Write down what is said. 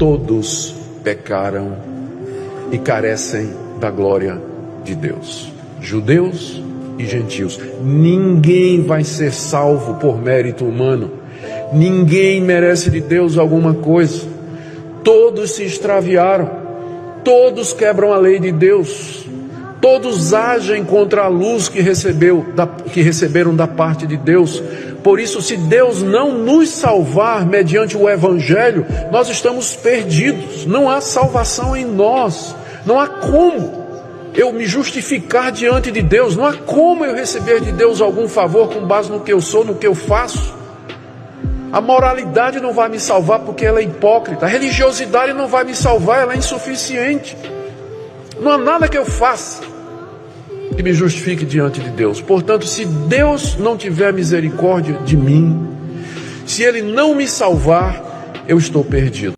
todos pecaram e carecem da glória de Deus. Judeus e gentios. Ninguém vai ser salvo por mérito humano. Ninguém merece de Deus alguma coisa. Todos se extraviaram. Todos quebram a lei de Deus. Todos agem contra a luz que, recebeu, que receberam da parte de Deus. Por isso, se Deus não nos salvar mediante o Evangelho, nós estamos perdidos. Não há salvação em nós. Não há como eu me justificar diante de Deus. Não há como eu receber de Deus algum favor com base no que eu sou, no que eu faço. A moralidade não vai me salvar porque ela é hipócrita. A religiosidade não vai me salvar, ela é insuficiente. Não há nada que eu faça que me justifique diante de Deus. Portanto, se Deus não tiver misericórdia de mim, se Ele não me salvar, eu estou perdido.